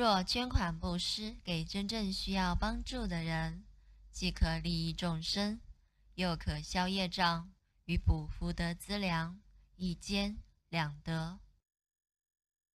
若捐款布施给真正需要帮助的人，既可利益众生，又可消业障，与补福德资粮，一兼两得。